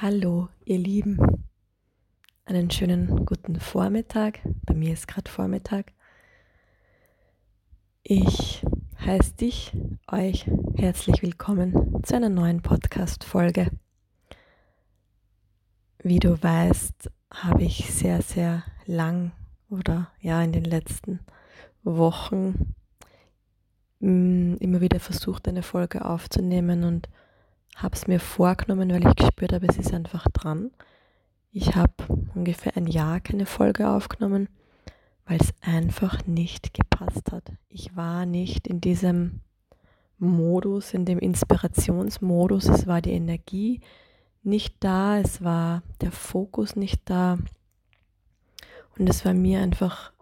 Hallo, ihr Lieben. Einen schönen guten Vormittag. Bei mir ist gerade Vormittag. Ich heiße dich, euch herzlich willkommen zu einer neuen Podcast-Folge. Wie du weißt, habe ich sehr, sehr lang oder ja in den letzten Wochen mm, immer wieder versucht, eine Folge aufzunehmen und habe es mir vorgenommen, weil ich gespürt habe, es ist einfach dran. Ich habe ungefähr ein Jahr keine Folge aufgenommen, weil es einfach nicht gepasst hat. Ich war nicht in diesem Modus, in dem Inspirationsmodus. Es war die Energie nicht da, es war der Fokus nicht da. Und es war mir einfach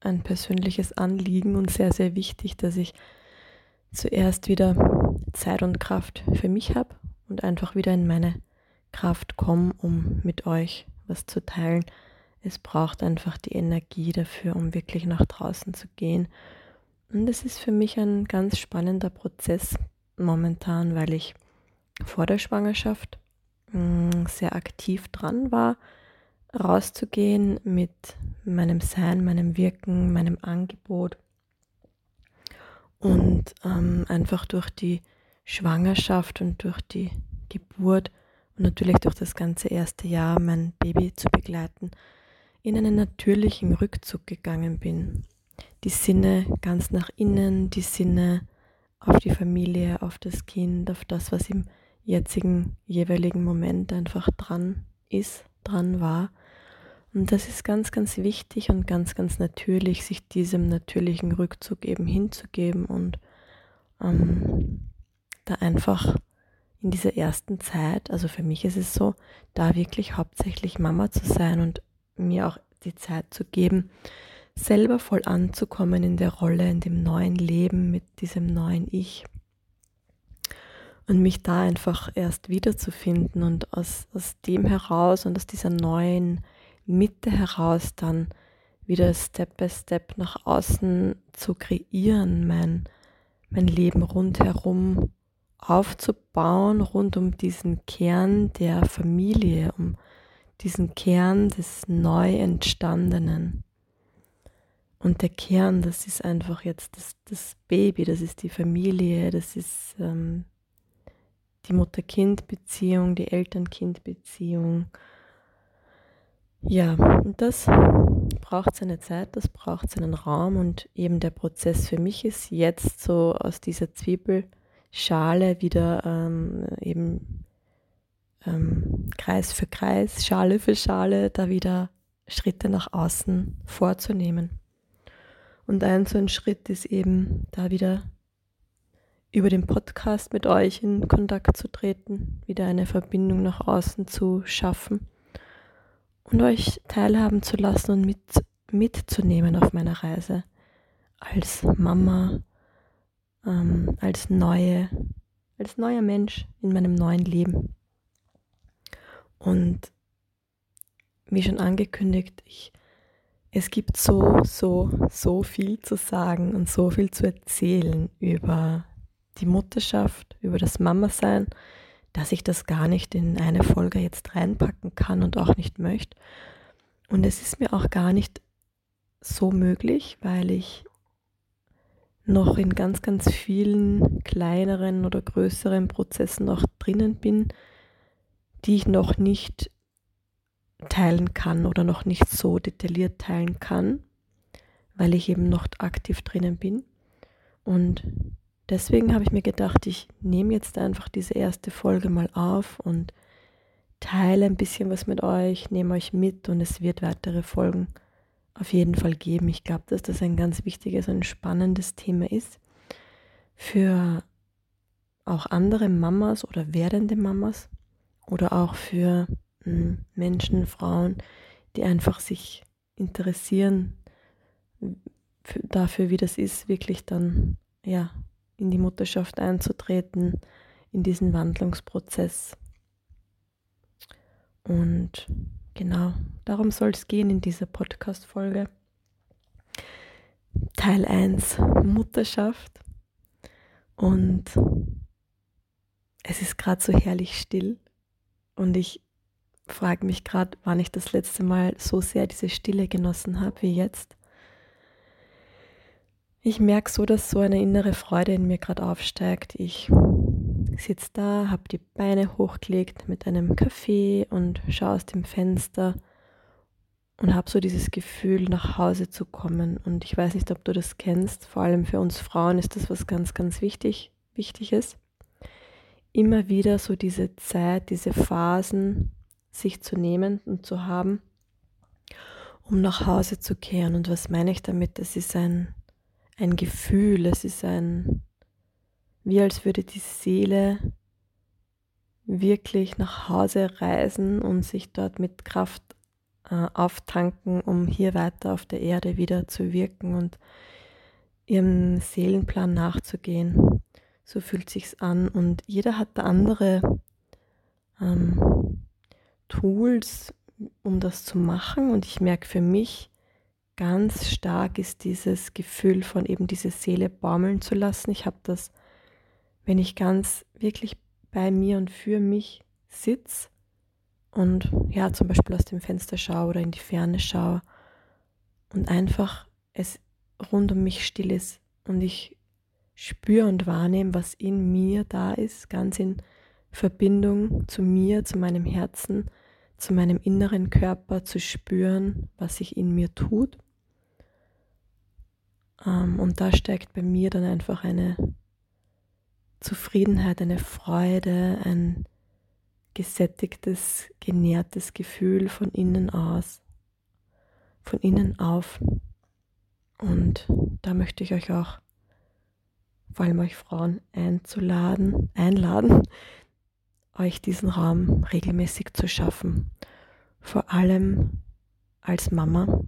ein persönliches Anliegen und sehr, sehr wichtig, dass ich zuerst wieder Zeit und Kraft für mich habe und einfach wieder in meine Kraft komme, um mit euch was zu teilen. Es braucht einfach die Energie dafür, um wirklich nach draußen zu gehen. Und es ist für mich ein ganz spannender Prozess momentan, weil ich vor der Schwangerschaft mm, sehr aktiv dran war, rauszugehen mit meinem Sein, meinem Wirken, meinem Angebot und ähm, einfach durch die Schwangerschaft und durch die Geburt und natürlich durch das ganze erste Jahr mein Baby zu begleiten, in einen natürlichen Rückzug gegangen bin. Die Sinne ganz nach innen, die Sinne auf die Familie, auf das Kind, auf das, was im jetzigen jeweiligen Moment einfach dran ist, dran war und das ist ganz, ganz wichtig und ganz, ganz natürlich, sich diesem natürlichen Rückzug eben hinzugeben und ähm, da einfach in dieser ersten Zeit, also für mich ist es so, da wirklich hauptsächlich Mama zu sein und mir auch die Zeit zu geben, selber voll anzukommen in der Rolle, in dem neuen Leben mit diesem neuen Ich. Und mich da einfach erst wiederzufinden und aus, aus dem heraus und aus dieser neuen Mitte heraus dann wieder Step by Step nach außen zu kreieren, mein, mein Leben rundherum aufzubauen, rund um diesen Kern der Familie, um diesen Kern des neu entstandenen. Und der Kern, das ist einfach jetzt das, das Baby, das ist die Familie, das ist ähm, die Mutter-Kind-Beziehung, die Eltern-Kind-Beziehung ja, und das braucht seine Zeit, das braucht seinen Raum und eben der Prozess für mich ist jetzt so aus dieser Zwiebelschale wieder ähm, eben ähm, Kreis für Kreis, Schale für Schale, da wieder Schritte nach außen vorzunehmen. Und ein so ein Schritt ist eben da wieder über den Podcast mit euch in Kontakt zu treten, wieder eine Verbindung nach außen zu schaffen und euch teilhaben zu lassen und mit, mitzunehmen auf meiner Reise als Mama, ähm, als neue, als neuer Mensch in meinem neuen Leben. Und wie schon angekündigt, ich, es gibt so, so, so viel zu sagen und so viel zu erzählen über die Mutterschaft, über das Mama-Sein, dass ich das gar nicht in eine Folge jetzt reinpacken kann und auch nicht möchte. Und es ist mir auch gar nicht so möglich, weil ich noch in ganz, ganz vielen kleineren oder größeren Prozessen noch drinnen bin, die ich noch nicht teilen kann oder noch nicht so detailliert teilen kann, weil ich eben noch aktiv drinnen bin. Und deswegen habe ich mir gedacht, ich nehme jetzt einfach diese erste Folge mal auf und teile ein bisschen was mit euch, nehme euch mit und es wird weitere Folgen auf jeden Fall geben. Ich glaube, dass das ein ganz wichtiges und spannendes Thema ist für auch andere Mamas oder werdende Mamas oder auch für hm, Menschen, Frauen, die einfach sich interessieren dafür, wie das ist, wirklich dann ja in die Mutterschaft einzutreten, in diesen Wandlungsprozess. Und genau, darum soll es gehen in dieser Podcast-Folge. Teil 1 Mutterschaft. Und es ist gerade so herrlich still. Und ich frage mich gerade, wann ich das letzte Mal so sehr diese Stille genossen habe wie jetzt. Ich merke so, dass so eine innere Freude in mir gerade aufsteigt. Ich sitze da, habe die Beine hochgelegt mit einem Kaffee und schaue aus dem Fenster und habe so dieses Gefühl, nach Hause zu kommen. Und ich weiß nicht, ob du das kennst. Vor allem für uns Frauen ist das was ganz, ganz wichtig, Wichtiges. Immer wieder so diese Zeit, diese Phasen sich zu nehmen und zu haben, um nach Hause zu kehren. Und was meine ich damit? Das ist ein, ein Gefühl, es ist ein, wie als würde die Seele wirklich nach Hause reisen und sich dort mit Kraft äh, auftanken, um hier weiter auf der Erde wieder zu wirken und ihrem Seelenplan nachzugehen. So fühlt sich's an und jeder hat da andere ähm, Tools, um das zu machen und ich merke für mich ganz stark ist dieses Gefühl von eben diese Seele baumeln zu lassen. Ich habe das, wenn ich ganz wirklich bei mir und für mich sitze und ja, zum Beispiel aus dem Fenster schaue oder in die Ferne schaue und einfach es rund um mich still ist und ich spüre und wahrnehme, was in mir da ist, ganz in Verbindung zu mir, zu meinem Herzen, zu meinem inneren Körper, zu spüren, was sich in mir tut. Ähm, und da steigt bei mir dann einfach eine Zufriedenheit, eine Freude, ein gesättigtes, genährtes Gefühl von innen aus, von innen auf. Und da möchte ich euch auch, vor allem euch Frauen, einzuladen, einladen, euch diesen Raum regelmäßig zu schaffen. Vor allem als Mama,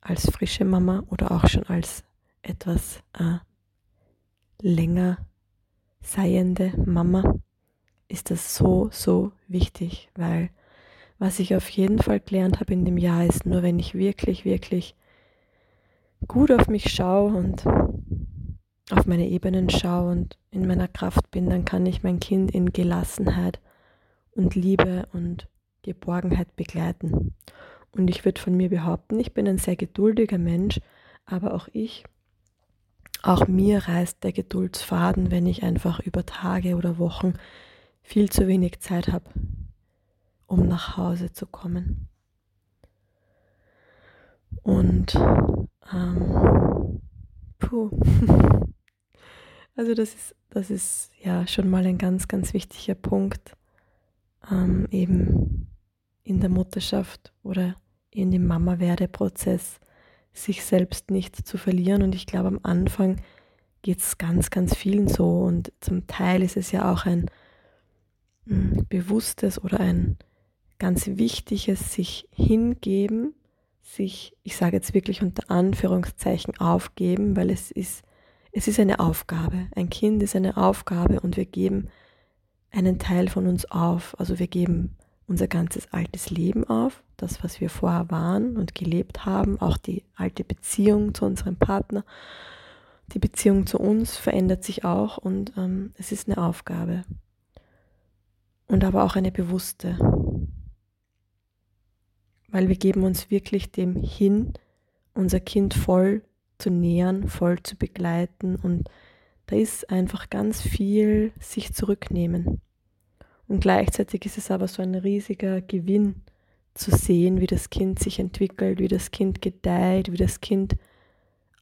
als frische Mama oder auch schon als etwas äh, länger seiende Mama ist das so, so wichtig, weil was ich auf jeden Fall gelernt habe in dem Jahr ist, nur wenn ich wirklich, wirklich gut auf mich schaue und auf meine Ebenen schaue und in meiner Kraft bin, dann kann ich mein Kind in Gelassenheit und Liebe und Geborgenheit begleiten. Und ich würde von mir behaupten, ich bin ein sehr geduldiger Mensch, aber auch ich, auch mir reißt der Geduldsfaden, wenn ich einfach über Tage oder Wochen viel zu wenig Zeit habe, um nach Hause zu kommen. Und ähm, puh. Also das ist, das ist ja schon mal ein ganz, ganz wichtiger Punkt, ähm, eben in der Mutterschaft oder in dem Mama-Werde-Prozess sich selbst nicht zu verlieren. Und ich glaube, am Anfang geht es ganz, ganz vielen so. Und zum Teil ist es ja auch ein bewusstes oder ein ganz wichtiges sich hingeben, sich, ich sage jetzt wirklich unter Anführungszeichen aufgeben, weil es ist, es ist eine Aufgabe. Ein Kind ist eine Aufgabe und wir geben einen Teil von uns auf. Also wir geben unser ganzes altes Leben auf, das, was wir vorher waren und gelebt haben, auch die alte Beziehung zu unserem Partner. Die Beziehung zu uns verändert sich auch und ähm, es ist eine Aufgabe und aber auch eine bewusste. Weil wir geben uns wirklich dem hin, unser Kind voll zu nähern, voll zu begleiten und da ist einfach ganz viel sich zurücknehmen. Und gleichzeitig ist es aber so ein riesiger Gewinn zu sehen, wie das Kind sich entwickelt, wie das Kind gedeiht, wie das Kind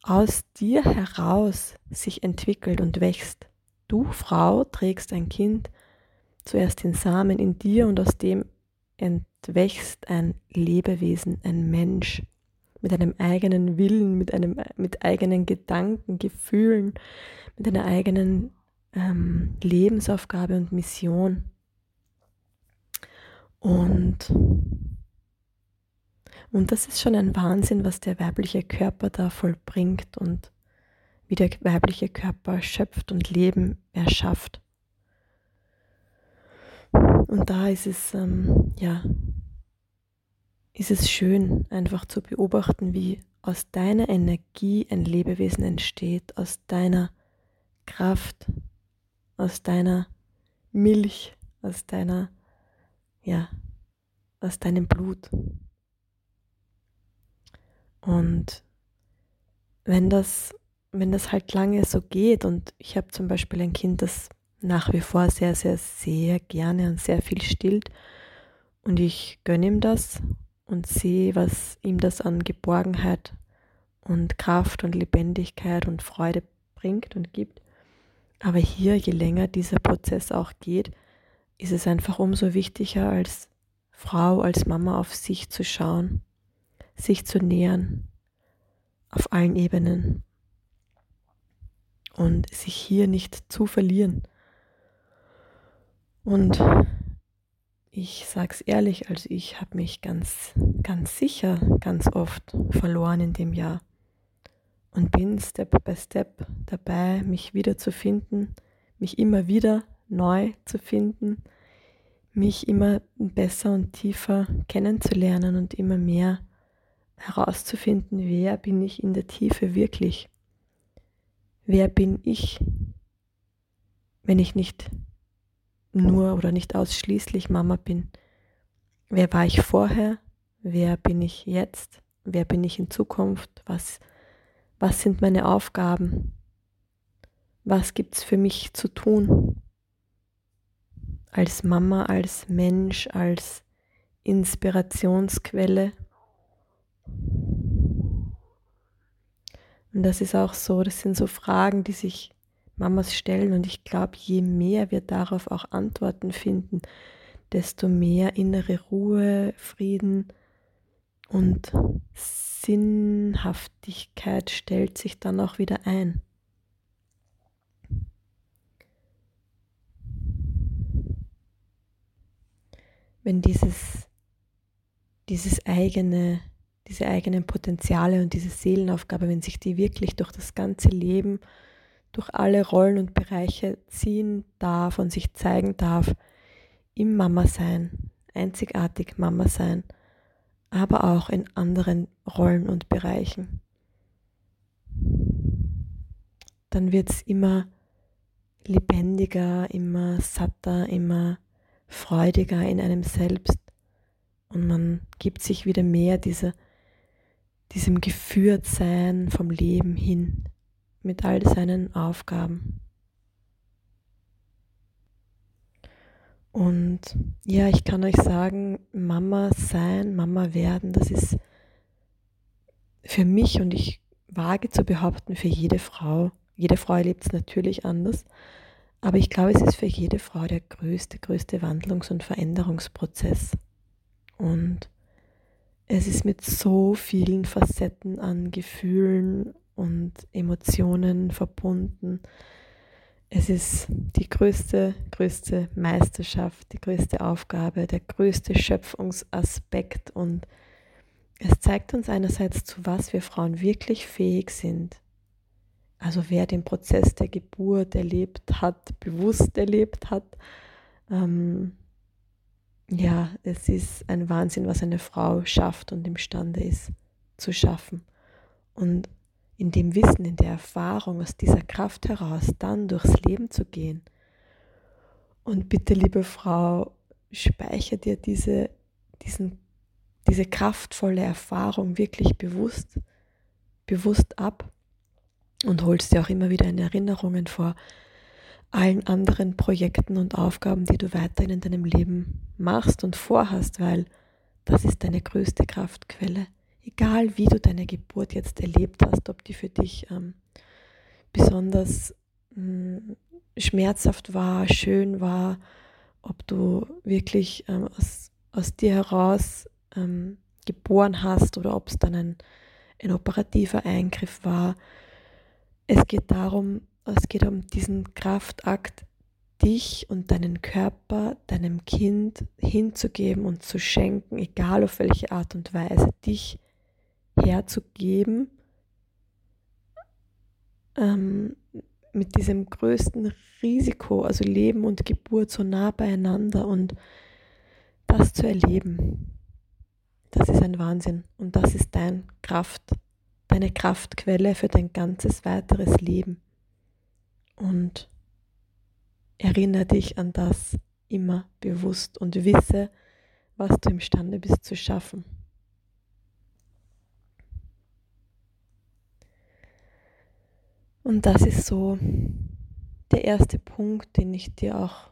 aus dir heraus sich entwickelt und wächst. Du, Frau, trägst ein Kind zuerst den Samen in dir und aus dem entwächst ein Lebewesen, ein Mensch mit einem eigenen Willen, mit, einem, mit eigenen Gedanken, Gefühlen, mit einer eigenen ähm, Lebensaufgabe und Mission. Und, und das ist schon ein Wahnsinn, was der weibliche Körper da vollbringt und wie der weibliche Körper schöpft und Leben erschafft. Und da ist es, ähm, ja, ist es schön, einfach zu beobachten, wie aus deiner Energie ein Lebewesen entsteht, aus deiner Kraft, aus deiner Milch, aus deiner, ja, aus deinem Blut. Und wenn das, wenn das halt lange so geht und ich habe zum Beispiel ein Kind, das nach wie vor sehr, sehr, sehr gerne und sehr viel stillt und ich gönne ihm das und sehe, was ihm das an Geborgenheit und Kraft und Lebendigkeit und Freude bringt und gibt. Aber hier, je länger dieser Prozess auch geht, ist es einfach umso wichtiger als Frau, als Mama auf sich zu schauen, sich zu nähern, auf allen Ebenen und sich hier nicht zu verlieren. Und ich sag's ehrlich, also ich habe mich ganz, ganz sicher ganz oft verloren in dem Jahr und bin Step by Step dabei, mich wiederzufinden, mich immer wieder neu zu finden, mich immer besser und tiefer kennenzulernen und immer mehr herauszufinden, wer bin ich in der Tiefe wirklich? Wer bin ich, wenn ich nicht nur oder nicht ausschließlich Mama bin? Wer war ich vorher? Wer bin ich jetzt? Wer bin ich in Zukunft? Was, was sind meine Aufgaben? Was gibt es für mich zu tun? Als Mama, als Mensch, als Inspirationsquelle Und das ist auch so, das sind so Fragen, die sich Mamas stellen. Und ich glaube, je mehr wir darauf auch Antworten finden, desto mehr innere Ruhe, Frieden und Sinnhaftigkeit stellt sich dann auch wieder ein. Wenn dieses, dieses eigene diese eigenen Potenziale und diese Seelenaufgabe, wenn sich die wirklich durch das ganze Leben, durch alle Rollen und Bereiche ziehen darf und sich zeigen darf, im Mama sein, einzigartig Mama sein, aber auch in anderen Rollen und Bereichen, dann wird es immer lebendiger, immer satter, immer freudiger in einem selbst und man gibt sich wieder mehr dieser diesem Geführtsein vom Leben hin mit all seinen Aufgaben. Und ja, ich kann euch sagen, Mama sein, Mama werden, das ist für mich und ich wage zu behaupten, für jede Frau, jede Frau erlebt es natürlich anders, aber ich glaube, es ist für jede Frau der größte, größte Wandlungs- und Veränderungsprozess. Und es ist mit so vielen Facetten an Gefühlen und Emotionen verbunden. Es ist die größte, größte Meisterschaft, die größte Aufgabe, der größte Schöpfungsaspekt und es zeigt uns einerseits, zu was wir Frauen wirklich fähig sind. Also wer den Prozess der Geburt erlebt hat, bewusst erlebt hat, ähm, ja, es ist ein Wahnsinn, was eine Frau schafft und imstande ist zu schaffen. Und in dem Wissen, in der Erfahrung, aus dieser Kraft heraus dann durchs Leben zu gehen. Und bitte, liebe Frau, speicher dir diese, diesen, diese kraftvolle Erfahrung wirklich bewusst, bewusst ab und holst dir auch immer wieder in Erinnerungen vor, allen anderen Projekten und Aufgaben, die du weiterhin in deinem Leben machst und vorhast, weil das ist deine größte Kraftquelle. Egal wie du deine Geburt jetzt erlebt hast, ob die für dich ähm, besonders mh, hm, schmerzhaft war, schön war, ob du wirklich ähm, aus, aus dir heraus ähm, geboren hast oder ob es dann ein, ein operativer Eingriff war. Es geht darum, es geht um diesen Kraftakt, dich und deinen Körper deinem Kind hinzugeben und zu schenken, egal auf welche Art und Weise, dich herzugeben, ähm, mit diesem größten Risiko, also Leben und Geburt so nah beieinander und das zu erleben, das ist ein Wahnsinn und das ist dein Kraft, deine Kraftquelle für dein ganzes weiteres Leben. Und erinnere dich an das immer bewusst und wisse, was du imstande bist zu schaffen. Und das ist so der erste Punkt, den ich dir auch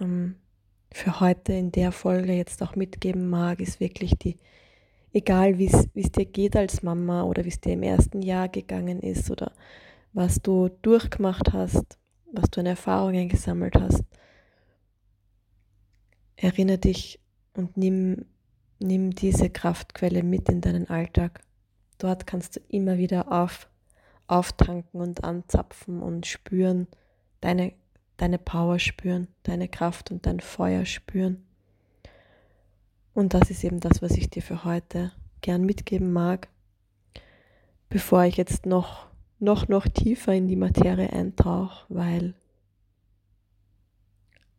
ähm, für heute in der Folge jetzt auch mitgeben mag, ist wirklich die, egal wie es dir geht als Mama oder wie es dir im ersten Jahr gegangen ist oder was du durchgemacht hast, was du an Erfahrungen gesammelt hast, erinnere dich und nimm, nimm diese Kraftquelle mit in deinen Alltag. Dort kannst du immer wieder auf auftanken und anzapfen und spüren, deine, deine Power spüren, deine Kraft und dein Feuer spüren. Und das ist eben das, was ich dir für heute gern mitgeben mag, bevor ich jetzt noch, noch, noch tiefer in die Materie eintauche, weil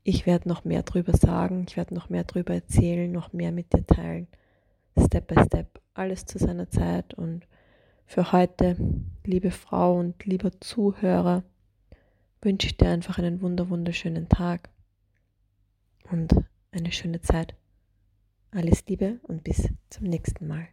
ich werde noch mehr drüber sagen, ich werde noch mehr drüber erzählen, noch mehr mit dir teilen, Step by Step, alles zu seiner Zeit und für heute, liebe Frau und lieber Zuhörer, wünsche ich dir einfach einen wunder wunderschönen Tag und eine schöne Zeit. Alles Liebe und bis zum nächsten Mal.